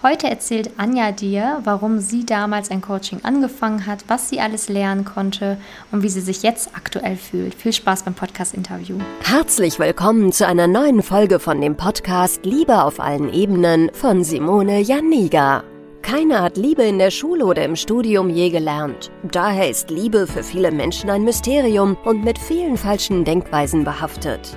Heute erzählt Anja dir, warum sie damals ein Coaching angefangen hat, was sie alles lernen konnte und wie sie sich jetzt aktuell fühlt. Viel Spaß beim Podcast-Interview. Herzlich willkommen zu einer neuen Folge von dem Podcast Liebe auf allen Ebenen von Simone Janiga. Keiner hat Liebe in der Schule oder im Studium je gelernt. Daher ist Liebe für viele Menschen ein Mysterium und mit vielen falschen Denkweisen behaftet.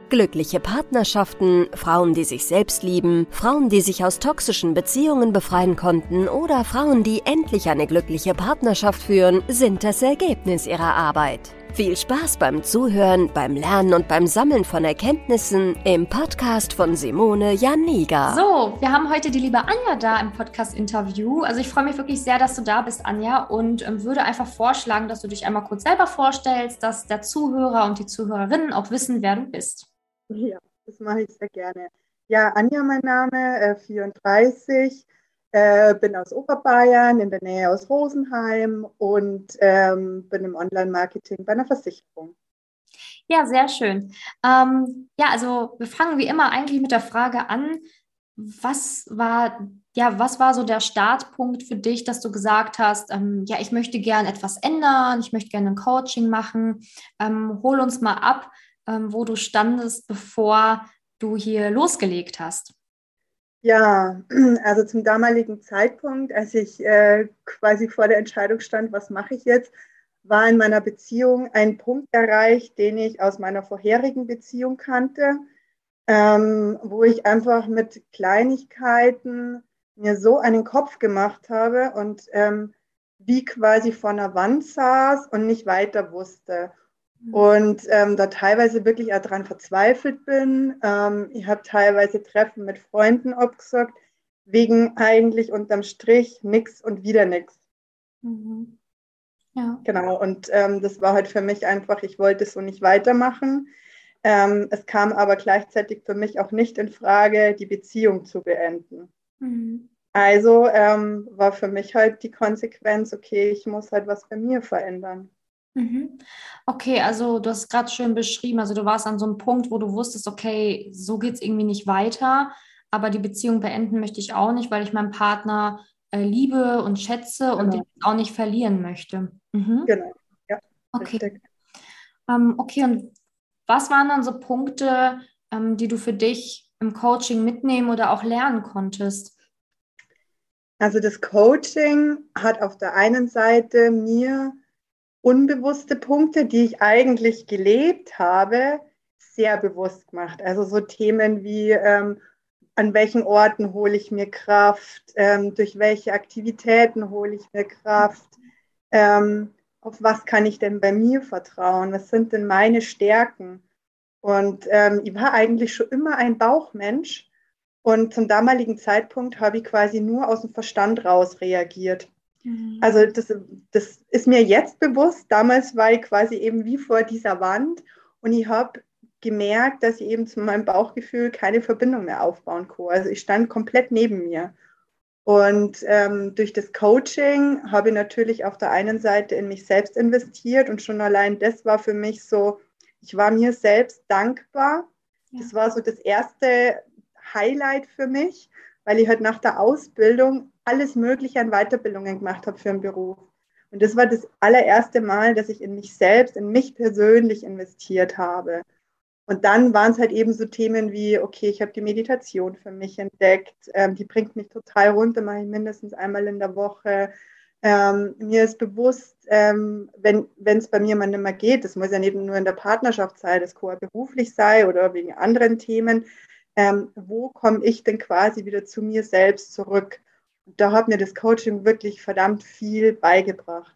Glückliche Partnerschaften, Frauen, die sich selbst lieben, Frauen, die sich aus toxischen Beziehungen befreien konnten oder Frauen, die endlich eine glückliche Partnerschaft führen, sind das Ergebnis ihrer Arbeit. Viel Spaß beim Zuhören, beim Lernen und beim Sammeln von Erkenntnissen im Podcast von Simone Janiga. So, wir haben heute die liebe Anja da im Podcast-Interview. Also ich freue mich wirklich sehr, dass du da bist, Anja, und ähm, würde einfach vorschlagen, dass du dich einmal kurz selber vorstellst, dass der Zuhörer und die Zuhörerinnen auch wissen, wer du bist. Ja, das mache ich sehr gerne. Ja, Anja, mein Name, äh, 34. Äh, bin aus Oberbayern, in der Nähe aus Rosenheim und ähm, bin im Online-Marketing bei einer Versicherung. Ja, sehr schön. Ähm, ja, also wir fangen wie immer eigentlich mit der Frage an, was war, ja, was war so der Startpunkt für dich, dass du gesagt hast, ähm, ja, ich möchte gern etwas ändern, ich möchte gerne ein Coaching machen. Ähm, hol uns mal ab, ähm, wo du standest, bevor du hier losgelegt hast. Ja, also zum damaligen Zeitpunkt, als ich äh, quasi vor der Entscheidung stand, was mache ich jetzt, war in meiner Beziehung ein Punkt erreicht, den ich aus meiner vorherigen Beziehung kannte, ähm, wo ich einfach mit Kleinigkeiten mir so einen Kopf gemacht habe und ähm, wie quasi vor einer Wand saß und nicht weiter wusste. Mhm. und ähm, da teilweise wirklich daran verzweifelt bin. Ähm, ich habe teilweise Treffen mit Freunden abgesagt, wegen eigentlich unterm Strich nichts und wieder nichts. Mhm. Ja. Genau, und ähm, das war halt für mich einfach, ich wollte so nicht weitermachen. Ähm, es kam aber gleichzeitig für mich auch nicht in Frage, die Beziehung zu beenden. Mhm. Also ähm, war für mich halt die Konsequenz, okay, ich muss halt was bei mir verändern. Mhm. Okay, also du hast gerade schön beschrieben, also du warst an so einem Punkt, wo du wusstest, okay, so geht es irgendwie nicht weiter, aber die Beziehung beenden möchte ich auch nicht, weil ich meinen Partner äh, liebe und schätze genau. und den auch nicht verlieren möchte. Mhm. Genau, ja. Okay. Ähm, okay, und was waren dann so Punkte, ähm, die du für dich im Coaching mitnehmen oder auch lernen konntest? Also das Coaching hat auf der einen Seite mir unbewusste Punkte, die ich eigentlich gelebt habe, sehr bewusst gemacht. Also so Themen wie, ähm, an welchen Orten hole ich mir Kraft, ähm, durch welche Aktivitäten hole ich mir Kraft, ähm, auf was kann ich denn bei mir vertrauen, was sind denn meine Stärken. Und ähm, ich war eigentlich schon immer ein Bauchmensch und zum damaligen Zeitpunkt habe ich quasi nur aus dem Verstand raus reagiert. Mhm. Also das, das ist mir jetzt bewusst. Damals war ich quasi eben wie vor dieser Wand und ich habe gemerkt, dass ich eben zu meinem Bauchgefühl keine Verbindung mehr aufbauen kann. Also ich stand komplett neben mir. Und ähm, durch das Coaching habe ich natürlich auf der einen Seite in mich selbst investiert und schon allein das war für mich so, ich war mir selbst dankbar. Ja. Das war so das erste Highlight für mich, weil ich halt nach der Ausbildung alles Mögliche an Weiterbildungen gemacht habe für einen Beruf. Und das war das allererste Mal, dass ich in mich selbst, in mich persönlich investiert habe. Und dann waren es halt eben so Themen wie, okay, ich habe die Meditation für mich entdeckt, ähm, die bringt mich total runter, mache ich mindestens einmal in der Woche. Ähm, mir ist bewusst, ähm, wenn es bei mir mal nicht mehr geht, das muss ja nicht nur in der Partnerschaft sein, das kann beruflich sei oder wegen anderen Themen, ähm, wo komme ich denn quasi wieder zu mir selbst zurück? da hat mir das Coaching wirklich verdammt viel beigebracht.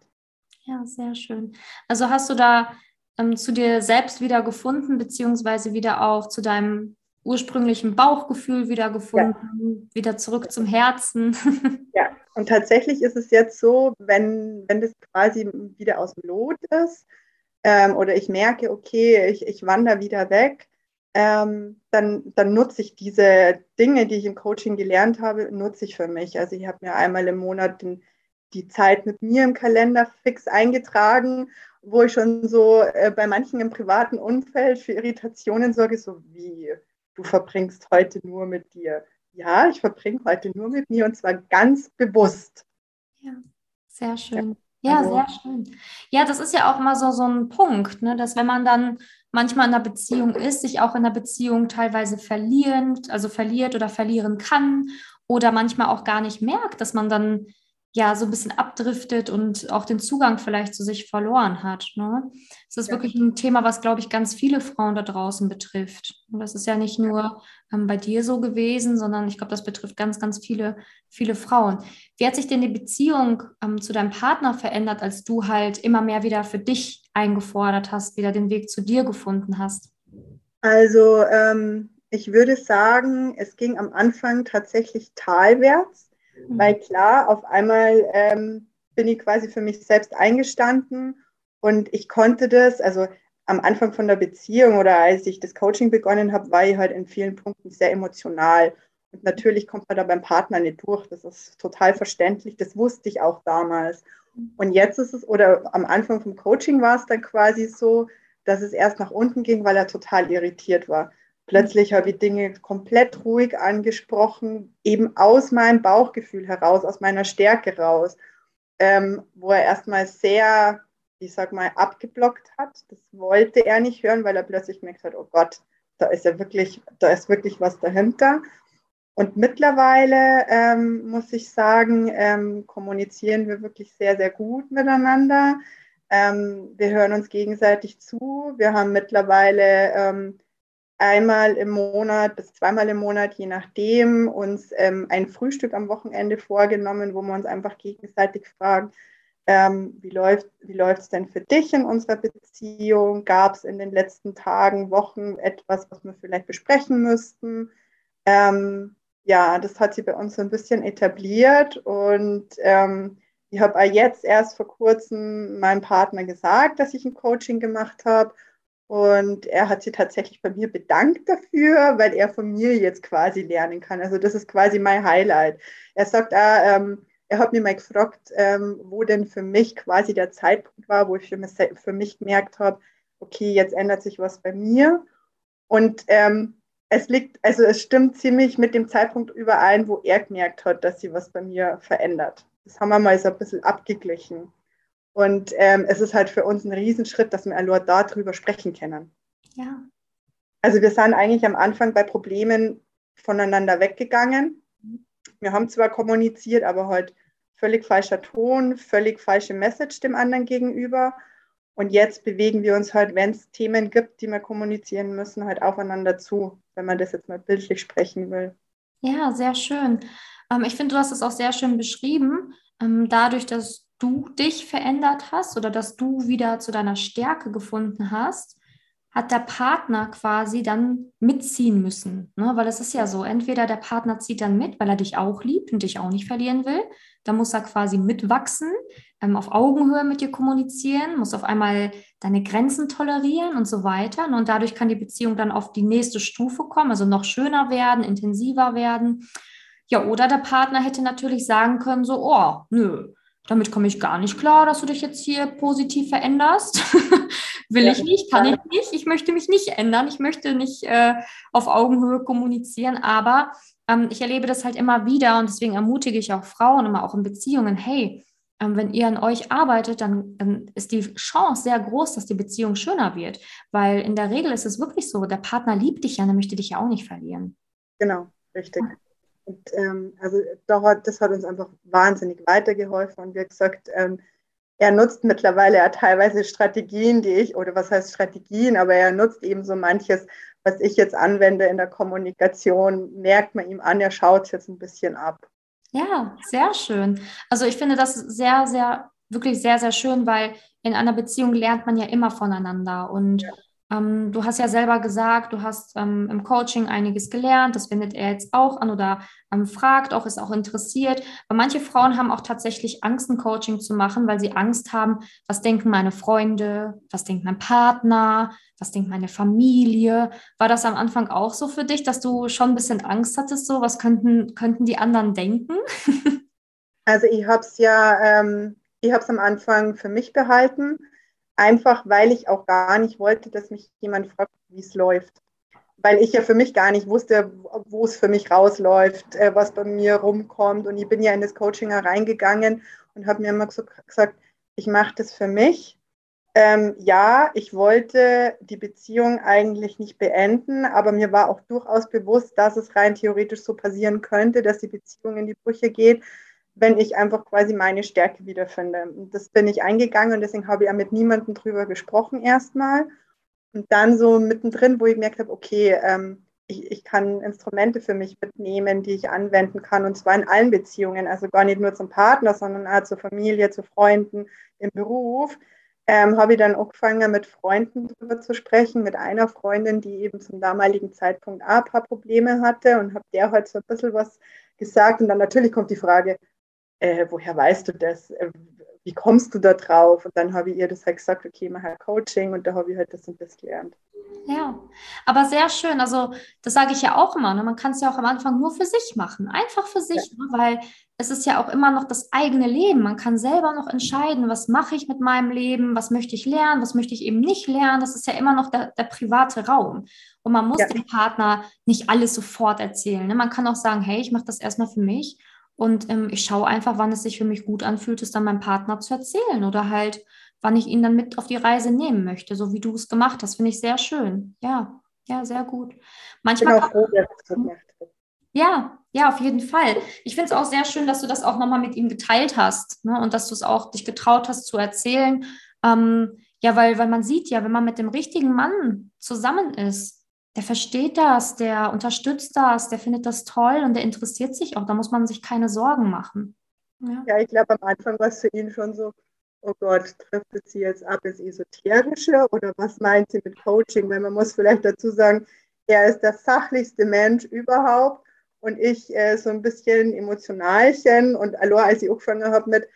Ja, sehr schön. Also hast du da ähm, zu dir selbst wieder gefunden, beziehungsweise wieder auch zu deinem ursprünglichen Bauchgefühl wieder gefunden, ja. wieder zurück zum Herzen. Ja, und tatsächlich ist es jetzt so, wenn, wenn das quasi wieder aus dem Lot ist, ähm, oder ich merke, okay, ich, ich wandere wieder weg, ähm, dann, dann nutze ich diese Dinge, die ich im Coaching gelernt habe, nutze ich für mich. Also ich habe mir einmal im Monat den, die Zeit mit mir im Kalender fix eingetragen, wo ich schon so äh, bei manchen im privaten Umfeld für Irritationen sorge, so wie du verbringst heute nur mit dir. Ja, ich verbringe heute nur mit mir und zwar ganz bewusst. Ja, sehr schön. Ja, also, sehr schön. Ja, das ist ja auch mal so, so ein Punkt, ne, dass wenn man dann manchmal in einer Beziehung ist, sich auch in einer Beziehung teilweise verlieren, also verliert oder verlieren kann oder manchmal auch gar nicht merkt, dass man dann ja so ein bisschen abdriftet und auch den Zugang vielleicht zu sich verloren hat. Ne? Das ist ja. wirklich ein Thema, was, glaube ich, ganz viele Frauen da draußen betrifft. Und das ist ja nicht nur ähm, bei dir so gewesen, sondern ich glaube, das betrifft ganz, ganz viele, viele Frauen. Wie hat sich denn die Beziehung ähm, zu deinem Partner verändert, als du halt immer mehr wieder für dich eingefordert hast, wieder den Weg zu dir gefunden hast? Also ähm, ich würde sagen, es ging am Anfang tatsächlich talwärts Mhm. Weil klar, auf einmal ähm, bin ich quasi für mich selbst eingestanden und ich konnte das, also am Anfang von der Beziehung oder als ich das Coaching begonnen habe, war ich halt in vielen Punkten sehr emotional. Und natürlich kommt man da beim Partner nicht durch. Das ist total verständlich. Das wusste ich auch damals. Und jetzt ist es, oder am Anfang vom Coaching war es dann quasi so, dass es erst nach unten ging, weil er total irritiert war. Plötzlich habe ich Dinge komplett ruhig angesprochen, eben aus meinem Bauchgefühl heraus, aus meiner Stärke raus, ähm, wo er erstmal sehr, ich sag mal, abgeblockt hat. Das wollte er nicht hören, weil er plötzlich gemerkt hat, oh Gott, da ist ja wirklich, da ist wirklich was dahinter. Und mittlerweile ähm, muss ich sagen, ähm, kommunizieren wir wirklich sehr, sehr gut miteinander. Ähm, wir hören uns gegenseitig zu. Wir haben mittlerweile ähm, einmal im Monat bis zweimal im Monat, je nachdem, uns ähm, ein Frühstück am Wochenende vorgenommen, wo wir uns einfach gegenseitig fragen, ähm, wie läuft wie es denn für dich in unserer Beziehung? Gab es in den letzten Tagen, Wochen etwas, was wir vielleicht besprechen müssten? Ähm, ja, das hat sie bei uns so ein bisschen etabliert und ähm, ich habe jetzt erst vor kurzem meinem Partner gesagt, dass ich ein Coaching gemacht habe und er hat sich tatsächlich bei mir bedankt dafür, weil er von mir jetzt quasi lernen kann. Also das ist quasi mein Highlight. Er sagt, ah, ähm, er hat mir mal gefragt, ähm, wo denn für mich quasi der Zeitpunkt war, wo ich für mich, für mich gemerkt habe, okay, jetzt ändert sich was bei mir. Und ähm, es liegt, also es stimmt ziemlich mit dem Zeitpunkt überein, wo er gemerkt hat, dass sie was bei mir verändert. Das haben wir mal so ein bisschen abgeglichen. Und ähm, es ist halt für uns ein Riesenschritt, dass wir nur darüber sprechen können. Ja. Also wir sind eigentlich am Anfang bei Problemen voneinander weggegangen. Wir haben zwar kommuniziert, aber halt völlig falscher Ton, völlig falsche Message dem anderen gegenüber. Und jetzt bewegen wir uns halt, wenn es Themen gibt, die wir kommunizieren müssen, halt aufeinander zu, wenn man das jetzt mal bildlich sprechen will. Ja, sehr schön. Ähm, ich finde, du hast es auch sehr schön beschrieben. Ähm, dadurch, dass du dich verändert hast oder dass du wieder zu deiner Stärke gefunden hast, hat der Partner quasi dann mitziehen müssen. Ne? Weil es ist ja so, entweder der Partner zieht dann mit, weil er dich auch liebt und dich auch nicht verlieren will. Dann muss er quasi mitwachsen, ähm, auf Augenhöhe mit dir kommunizieren, muss auf einmal deine Grenzen tolerieren und so weiter. Und dadurch kann die Beziehung dann auf die nächste Stufe kommen, also noch schöner werden, intensiver werden. Ja, oder der Partner hätte natürlich sagen können, so, oh, nö, damit komme ich gar nicht klar, dass du dich jetzt hier positiv veränderst. Will ja, ich nicht, kann ich nicht. Ich möchte mich nicht ändern. Ich möchte nicht äh, auf Augenhöhe kommunizieren. Aber ähm, ich erlebe das halt immer wieder und deswegen ermutige ich auch Frauen immer auch in Beziehungen, hey, ähm, wenn ihr an euch arbeitet, dann, dann ist die Chance sehr groß, dass die Beziehung schöner wird. Weil in der Regel ist es wirklich so, der Partner liebt dich ja, der möchte dich ja auch nicht verlieren. Genau, richtig. Und ähm, also das hat uns einfach wahnsinnig weitergeholfen. Und wie gesagt, ähm, er nutzt mittlerweile ja teilweise Strategien, die ich, oder was heißt Strategien, aber er nutzt eben so manches, was ich jetzt anwende in der Kommunikation, merkt man ihm an, er schaut es jetzt ein bisschen ab. Ja, sehr schön. Also ich finde das sehr, sehr, wirklich sehr, sehr schön, weil in einer Beziehung lernt man ja immer voneinander. Und ja Ähm, du hast ja selber gesagt, du hast ähm, im Coaching einiges gelernt. Das wendet er jetzt auch an oder ähm, fragt auch, ist auch interessiert. Aber manche Frauen haben auch tatsächlich Angst, ein Coaching zu machen, weil sie Angst haben, was denken meine Freunde, was denkt mein Partner, was denkt meine Familie. War das am Anfang auch so für dich, dass du schon ein bisschen Angst hattest, so was könnten, könnten die anderen denken? also ich habe es ja, ähm, ich habe es am Anfang für mich behalten Einfach weil ich auch gar nicht wollte, dass mich jemand fragt, wie es läuft. Weil ich ja für mich gar nicht wusste, wo es für mich rausläuft, äh, was bei mir rumkommt. Und ich bin ja in das Coaching reingegangen und habe mir immer so gesagt, ich mache das für mich. Ähm, ja, ich wollte die Beziehung eigentlich nicht beenden, aber mir war auch durchaus bewusst, dass es rein theoretisch so passieren könnte, dass die Beziehung in die Brüche geht, wenn ich einfach quasi meine Stärke wiederfinde. Und das bin ich eingegangen und deswegen habe ich ja mit niemandem drüber gesprochen erstmal. Und dann so mittendrin, wo ich gemerkt habe, okay, ähm, ich, ich kann Instrumente für mich mitnehmen, die ich anwenden kann, und zwar in allen Beziehungen, also gar nicht nur zum Partner, sondern auch zur Familie, zu Freunden, im Beruf. Ähm, habe ich dann auch angefangen, mit Freunden darüber zu sprechen, mit einer Freundin, die eben zum damaligen Zeitpunkt auch ein paar Probleme hatte und habe der halt so ein bisschen was gesagt. Und dann natürlich kommt die Frage, äh, woher weißt du das? Äh, wie kommst du da drauf? Und dann habe ich ihr das halt gesagt, okay, mach halt Coaching und da habe ich halt das und das gelernt. Ja, aber sehr schön. Also, das sage ich ja auch immer. Ne? Man kann es ja auch am Anfang nur für sich machen. Einfach für sich, ja. ne? weil es ist ja auch immer noch das eigene Leben. Man kann selber noch entscheiden, was mache ich mit meinem Leben, was möchte ich lernen, was möchte ich eben nicht lernen. Das ist ja immer noch der, der private Raum. Und man muss ja. dem Partner nicht alles sofort erzählen. Ne? Man kann auch sagen, hey, ich mache das erstmal für mich und ähm, ich schaue einfach, wann es sich für mich gut anfühlt, es dann meinem Partner zu erzählen oder halt, wann ich ihn dann mit auf die Reise nehmen möchte, so wie du es gemacht hast. Finde ich sehr schön. Ja, ja, sehr gut. Manchmal. Ich bin auch froh, dass du das gemacht hast. Ja, ja, auf jeden Fall. Ich finde es auch sehr schön, dass du das auch nochmal mit ihm geteilt hast ne? und dass du es auch dich getraut hast zu erzählen. Ähm, ja, weil, weil man sieht ja, wenn man mit dem richtigen Mann zusammen ist, der versteht das, der unterstützt das, der findet das toll und der interessiert sich auch. Da muss man sich keine Sorgen machen. Ja, ja ich glaube, am Anfang war es für ihn schon so, oh Gott, trifft es sie jetzt ab ins Esoterische oder was meint sie mit Coaching? Weil man muss vielleicht dazu sagen, er ist der sachlichste Mensch überhaupt und ich äh, so ein bisschen emotionalchen und alors, als ich angefangen habe mit,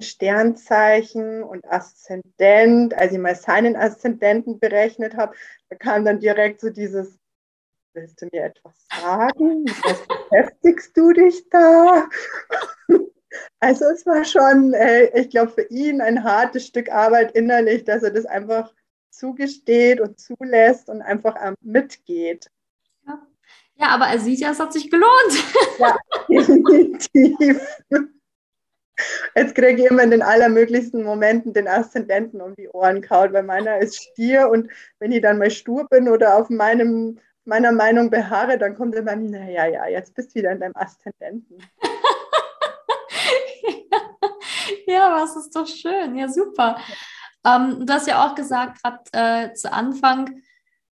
Sternzeichen und Aszendent, als ich mal seinen Aszendenten berechnet habe, da kam dann direkt so dieses, willst du mir etwas sagen? Was beschäftigst du dich da? Also es war schon, äh, ich glaube, für ihn ein hartes Stück Arbeit innerlich, dass er das einfach zugesteht und zulässt und einfach mitgeht. Ja. ja, aber er sieht ja, es hat sich gelohnt. Ja, definitiv. Jetzt kriege ich immer in den allermöglichsten Momenten den Aszendenten um die Ohren kaut, weil meiner ist Stier und wenn ich dann mal stur bin oder auf meinem, meiner Meinung beharre, dann kommt immer, naja, ja, jetzt bist du wieder in deinem Aszendenten. ja, was ist doch schön, ja, super. Ähm, du hast ja auch gesagt, gerade äh, zu Anfang,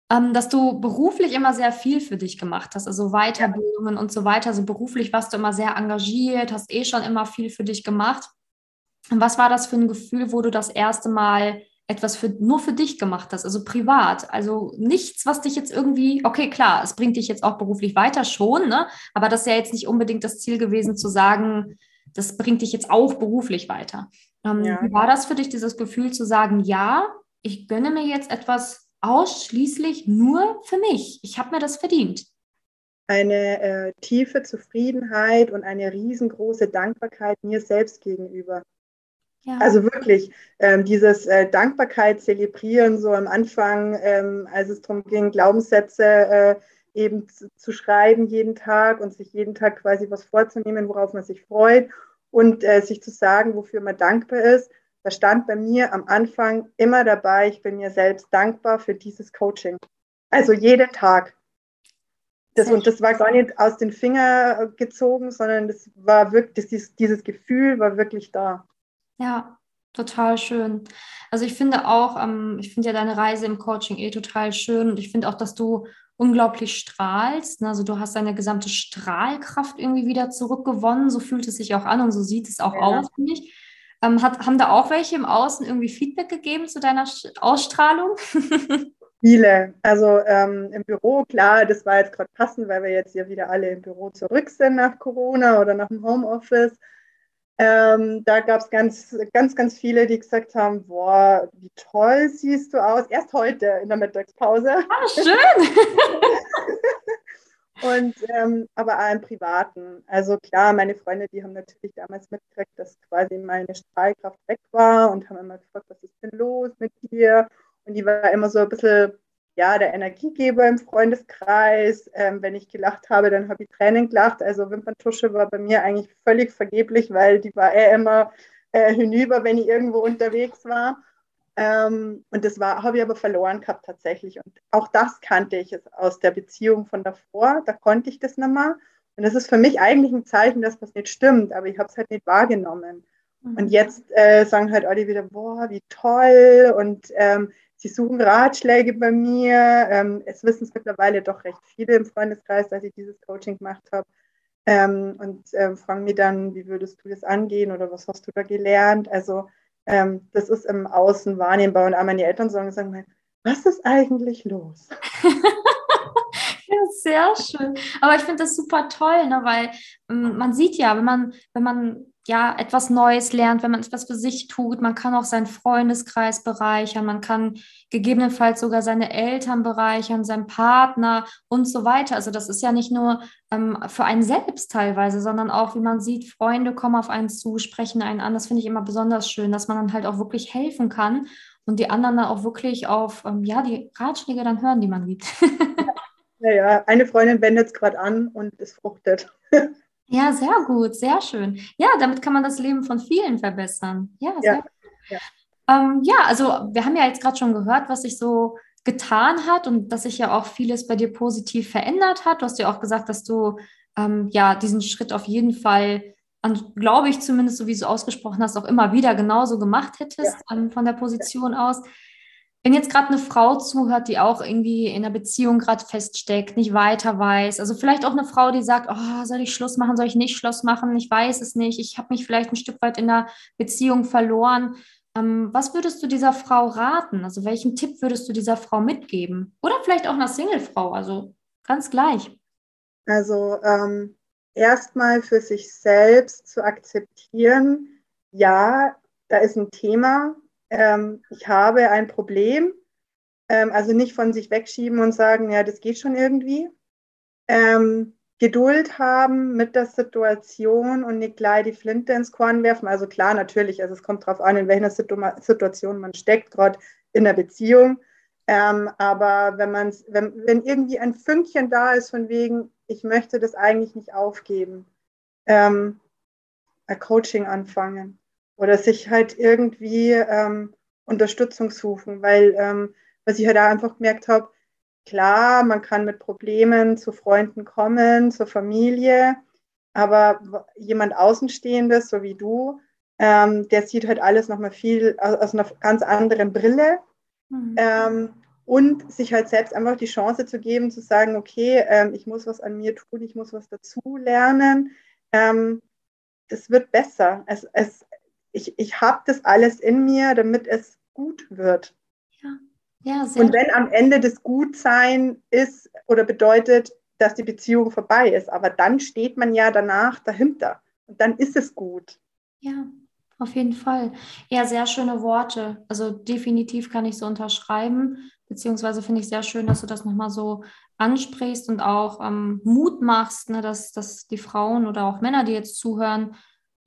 dass du beruflich immer sehr viel für dich gemacht hast, also Weiterbildungen ja. und so weiter. Also beruflich warst du immer sehr engagiert, hast eh schon immer viel für dich gemacht. Und was war das für ein Gefühl, wo du das erste Mal etwas für, nur für dich gemacht hast, also privat. Also nichts, was dich jetzt irgendwie, okay, klar, es bringt dich jetzt auch beruflich weiter schon, ne? aber das ist ja jetzt nicht unbedingt das Ziel gewesen zu sagen, das bringt dich jetzt auch beruflich weiter. Ähm, ja. Wie war das für dich, dieses Gefühl zu sagen, ja, ich gönne mir jetzt etwas ausschließlich nur für mich. Ich habe mir das verdient. Eine äh, tiefe Zufriedenheit und eine riesengroße Dankbarkeit mir selbst gegenüber. Ja. Also wirklich, ähm, dieses äh, Dankbarkeit zelebrieren, so am Anfang, ähm, als es darum ging, Glaubenssätze äh, eben zu, zu, schreiben jeden Tag und sich jeden Tag quasi was vorzunehmen, worauf man sich freut und äh, sich zu sagen, wofür man dankbar ist da stand bei mir am Anfang immer dabei, ich bin mir selbst dankbar für dieses Coaching. Also jeden Tag. Das, und das war gar nicht aus den Fingern gezogen, sondern das war wirklich, dieses, dieses Gefühl war wirklich da. Ja, total schön. Also ich finde auch, ähm, ich finde ja deine Reise im Coaching eh total schön und ich finde auch, dass du unglaublich strahlst. Also du hast deine gesamte Strahlkraft irgendwie wieder zurückgewonnen. So fühlt es sich auch an und so sieht es auch ja. aus, finde ich. Ähm, hat, haben da auch welche im Außen irgendwie Feedback gegeben zu deiner Ausstrahlung? Viele. Also ähm, im Büro, klar, das war jetzt gerade passend, weil wir jetzt ja wieder alle im Büro zurück sind nach Corona oder nach dem Homeoffice. Ähm, da gab es ganz, ganz, ganz viele, die gesagt haben, boah, wie toll siehst du aus. Erst heute in der Mittagspause. Ah, schön. Und ähm, aber auch im Privaten. Also klar, meine Freunde, die haben natürlich damals mitgekriegt, dass quasi meine Strahlkraft weg war und haben immer gefragt, was ist denn los mit dir? Und die war immer so ein bisschen, ja, der Energiegeber im Freundeskreis. Ähm, wenn ich gelacht habe, dann habe ich Tränen gelacht. Also Wimperntusche war bei mir eigentlich völlig vergeblich, weil die war eher immer äh, hinüber, wenn ich irgendwo unterwegs war. Ähm, und das war, habe ich aber verloren gehabt tatsächlich. Und auch das kannte ich aus der Beziehung von davor. Da konnte ich das nicht mehr. Und das ist für mich eigentlich ein Zeichen, dass was nicht stimmt, aber ich habe es halt nicht wahrgenommen. Mhm. Und jetzt äh, sagen halt alle wieder, boah, wie toll. Und ähm, sie suchen Ratschläge bei mir. Ähm, es wissen es mittlerweile doch recht viele im Freundeskreis, dass ich dieses Coaching gemacht habe. Ähm, und äh, fragen mich dann, wie würdest du das angehen oder was hast du da gelernt? Also ähm, das ist im Außen wahrnehmbar. Und auch meine Eltern sagen, sagen was ist eigentlich los? ja, sehr schön. Aber ich finde das super toll, ne, weil ähm, man sieht ja, wenn man, wenn man ja, etwas Neues lernt, wenn man etwas für sich tut. Man kann auch seinen Freundeskreis bereichern, man kann gegebenenfalls sogar seine Eltern bereichern, seinen Partner und so weiter. Also das ist ja nicht nur ähm, für einen selbst teilweise, sondern auch, wie man sieht, Freunde kommen auf einen zu, sprechen einen an. Das finde ich immer besonders schön, dass man dann halt auch wirklich helfen kann und die anderen dann auch wirklich auf, ähm, ja, die Ratschläge dann hören, die man gibt. ja, ja, eine Freundin wendet es gerade an und es fruchtet. Ja, sehr gut, sehr schön. Ja, damit kann man das Leben von vielen verbessern. Ja, sehr ja. gut. Ja. Ähm, ja, also wir haben ja jetzt gerade schon gehört, was sich so getan hat und dass sich ja auch vieles bei dir positiv verändert hat. Du hast ja auch gesagt, dass du ähm, ja diesen Schritt auf jeden Fall, glaube ich zumindest, so wie du ausgesprochen hast, auch immer wieder genauso gemacht hättest ja. ähm, von der Position aus. Wenn jetzt gerade eine Frau zuhört, die auch irgendwie in einer Beziehung gerade feststeckt, nicht weiter weiß, also vielleicht auch eine Frau, die sagt, oh, soll ich Schluss machen, soll ich nicht Schluss machen, ich weiß es nicht, ich habe mich vielleicht ein Stück weit in der Beziehung verloren. Ähm, was würdest du dieser Frau raten? Also welchen Tipp würdest du dieser Frau mitgeben? Oder vielleicht auch einer Singlefrau, also ganz gleich. Also ähm, erstmal für sich selbst zu akzeptieren, ja, da ist ein Thema, ähm, ich habe ein Problem. Ähm, also nicht von sich wegschieben und sagen, ja, das geht schon irgendwie. Ähm, Geduld haben mit der Situation und nicht gleich die Flinte ins Korn werfen. Also klar, natürlich, also es kommt darauf an, in welcher Situation man steckt, gerade in der Beziehung. Ähm, aber wenn man wenn, wenn irgendwie ein Fünkchen da ist von wegen, ich möchte das eigentlich nicht aufgeben, ähm, ein Coaching anfangen oder sich halt irgendwie ähm, Unterstützung suchen, weil ähm, was ich halt da einfach gemerkt habe, klar, man kann mit Problemen zu Freunden kommen, zur Familie, aber jemand Außenstehendes, so wie du, ähm, der sieht halt alles nochmal viel aus, aus, einer ganz anderen Brille. Mhm. Ähm, und sich halt selbst einfach die Chance zu geben, zu sagen, okay, ähm, ich muss was an mir tun, ich muss was dazu lernen. Ähm, das wird besser. Es, es, ich, ich habe das alles in mir, damit es gut wird. Ja, ja sehr Und wenn am Ende das Gutsein ist oder bedeutet, dass die Beziehung vorbei ist, aber dann steht man ja danach dahinter und dann ist es gut. Ja, auf jeden Fall. Ja, sehr schöne Worte. Also definitiv kann ich so unterschreiben, beziehungsweise finde ich sehr schön, dass du das nochmal so ansprichst und auch ähm, Mut machst, ne, dass, dass die Frauen oder auch Männer, die jetzt zuhören,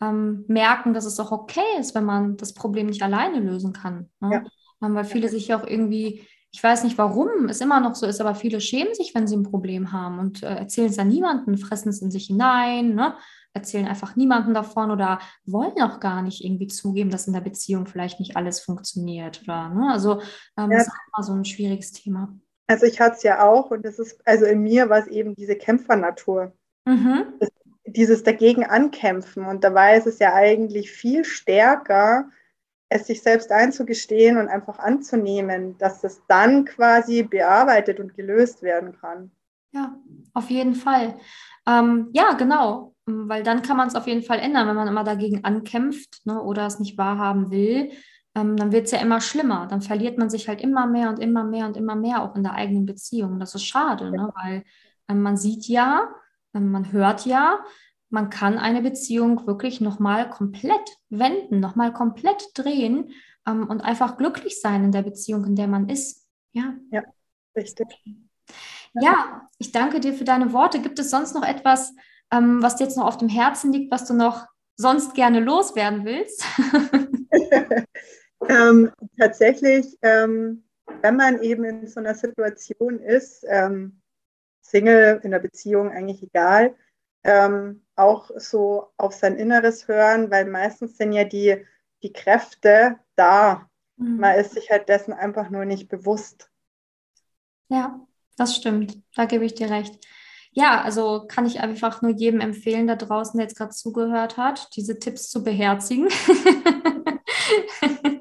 ähm, merken, dass es auch okay ist, wenn man das Problem nicht alleine lösen kann. Ne? Ja. Ähm, weil viele sich ja auch irgendwie, ich weiß nicht warum es immer noch so ist, aber viele schämen sich, wenn sie ein Problem haben und äh, erzählen es an niemanden, fressen es in sich hinein, ne? erzählen einfach niemanden davon oder wollen auch gar nicht irgendwie zugeben, dass in der Beziehung vielleicht nicht alles funktioniert. Oder, ne? Also ähm, ja. das ist immer so ein schwieriges Thema. Also ich hatte es ja auch und das ist, also in mir war es eben diese Kämpfernatur. Mhm. Das dieses dagegen ankämpfen. Und dabei ist es ja eigentlich viel stärker, es sich selbst einzugestehen und einfach anzunehmen, dass es dann quasi bearbeitet und gelöst werden kann. Ja, auf jeden Fall. Ähm, ja, genau, weil dann kann man es auf jeden Fall ändern, wenn man immer dagegen ankämpft ne, oder es nicht wahrhaben will. Ähm, dann wird es ja immer schlimmer. Dann verliert man sich halt immer mehr und immer mehr und immer mehr auch in der eigenen Beziehung. Das ist schade, ne, weil ähm, man sieht ja, man hört ja, man kann eine Beziehung wirklich nochmal komplett wenden, nochmal komplett drehen ähm, und einfach glücklich sein in der Beziehung, in der man ist. Ja, ja richtig. Ja, ich danke dir für deine Worte. Gibt es sonst noch etwas, ähm, was dir jetzt noch auf dem Herzen liegt, was du noch sonst gerne loswerden willst? ähm, tatsächlich, ähm, wenn man eben in so einer Situation ist, ähm, Single, in der Beziehung eigentlich egal, ähm, auch so auf sein Inneres hören, weil meistens sind ja die, die Kräfte da. Mhm. Man ist sich halt dessen einfach nur nicht bewusst. Ja, das stimmt. Da gebe ich dir recht. Ja, also kann ich einfach nur jedem empfehlen, da draußen, der jetzt gerade zugehört hat, diese Tipps zu beherzigen.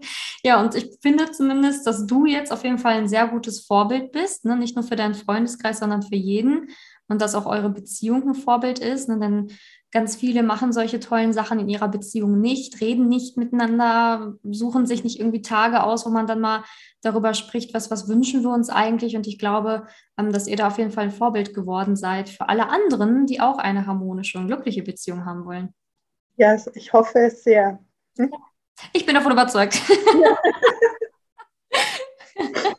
ja, und ich finde zumindest, dass du jetzt auf jeden Fall ein sehr gutes Vorbild bist, ne? nicht nur für deinen Freundeskreis, sondern für jeden. Und dass auch eure Beziehung ein Vorbild ist. Ne? Denn ganz viele machen solche tollen Sachen in ihrer Beziehung nicht, reden nicht miteinander, suchen sich nicht irgendwie Tage aus, wo man dann mal darüber spricht, was, was wünschen wir uns eigentlich. Und ich glaube, ähm, dass ihr da auf jeden Fall ein Vorbild geworden seid für alle anderen, die auch eine harmonische und glückliche Beziehung haben wollen. Ja, ich hoffe es sehr. Hm? Ich bin davon überzeugt. Ja.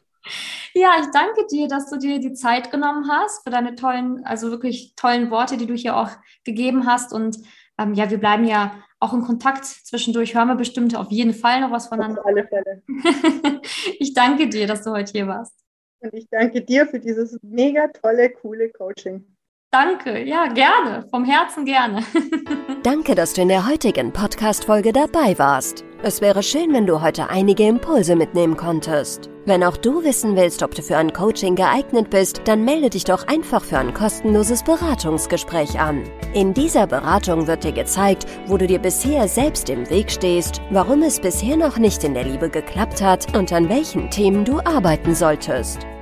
ja, ich danke dir, dass du dir die Zeit genommen hast für deine tollen, also wirklich tollen Worte, die du hier auch gegeben hast. Und ähm, ja, wir bleiben ja auch in Kontakt. Zwischendurch hören wir bestimmt auf jeden Fall noch was voneinander. Auf alle Fälle. ich danke dir, dass du heute hier warst. Und ich danke dir für dieses mega tolle, coole Coaching. Danke, ja, gerne, vom Herzen gerne. Danke, dass du in der heutigen Podcast-Folge dabei warst. Es wäre schön, wenn du heute einige Impulse mitnehmen konntest. Wenn auch du wissen willst, ob du für ein Coaching geeignet bist, dann melde dich doch einfach für ein kostenloses Beratungsgespräch an. In dieser Beratung wird dir gezeigt, wo du dir bisher selbst im Weg stehst, warum es bisher noch nicht in der Liebe geklappt hat und an welchen Themen du arbeiten solltest.